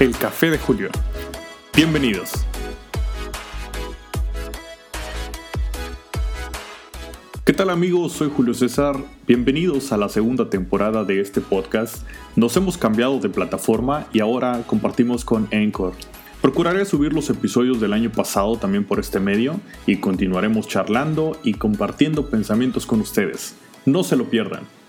El Café de Julio. Bienvenidos. ¿Qué tal amigos? Soy Julio César. Bienvenidos a la segunda temporada de este podcast. Nos hemos cambiado de plataforma y ahora compartimos con Anchor. Procuraré subir los episodios del año pasado también por este medio y continuaremos charlando y compartiendo pensamientos con ustedes. No se lo pierdan.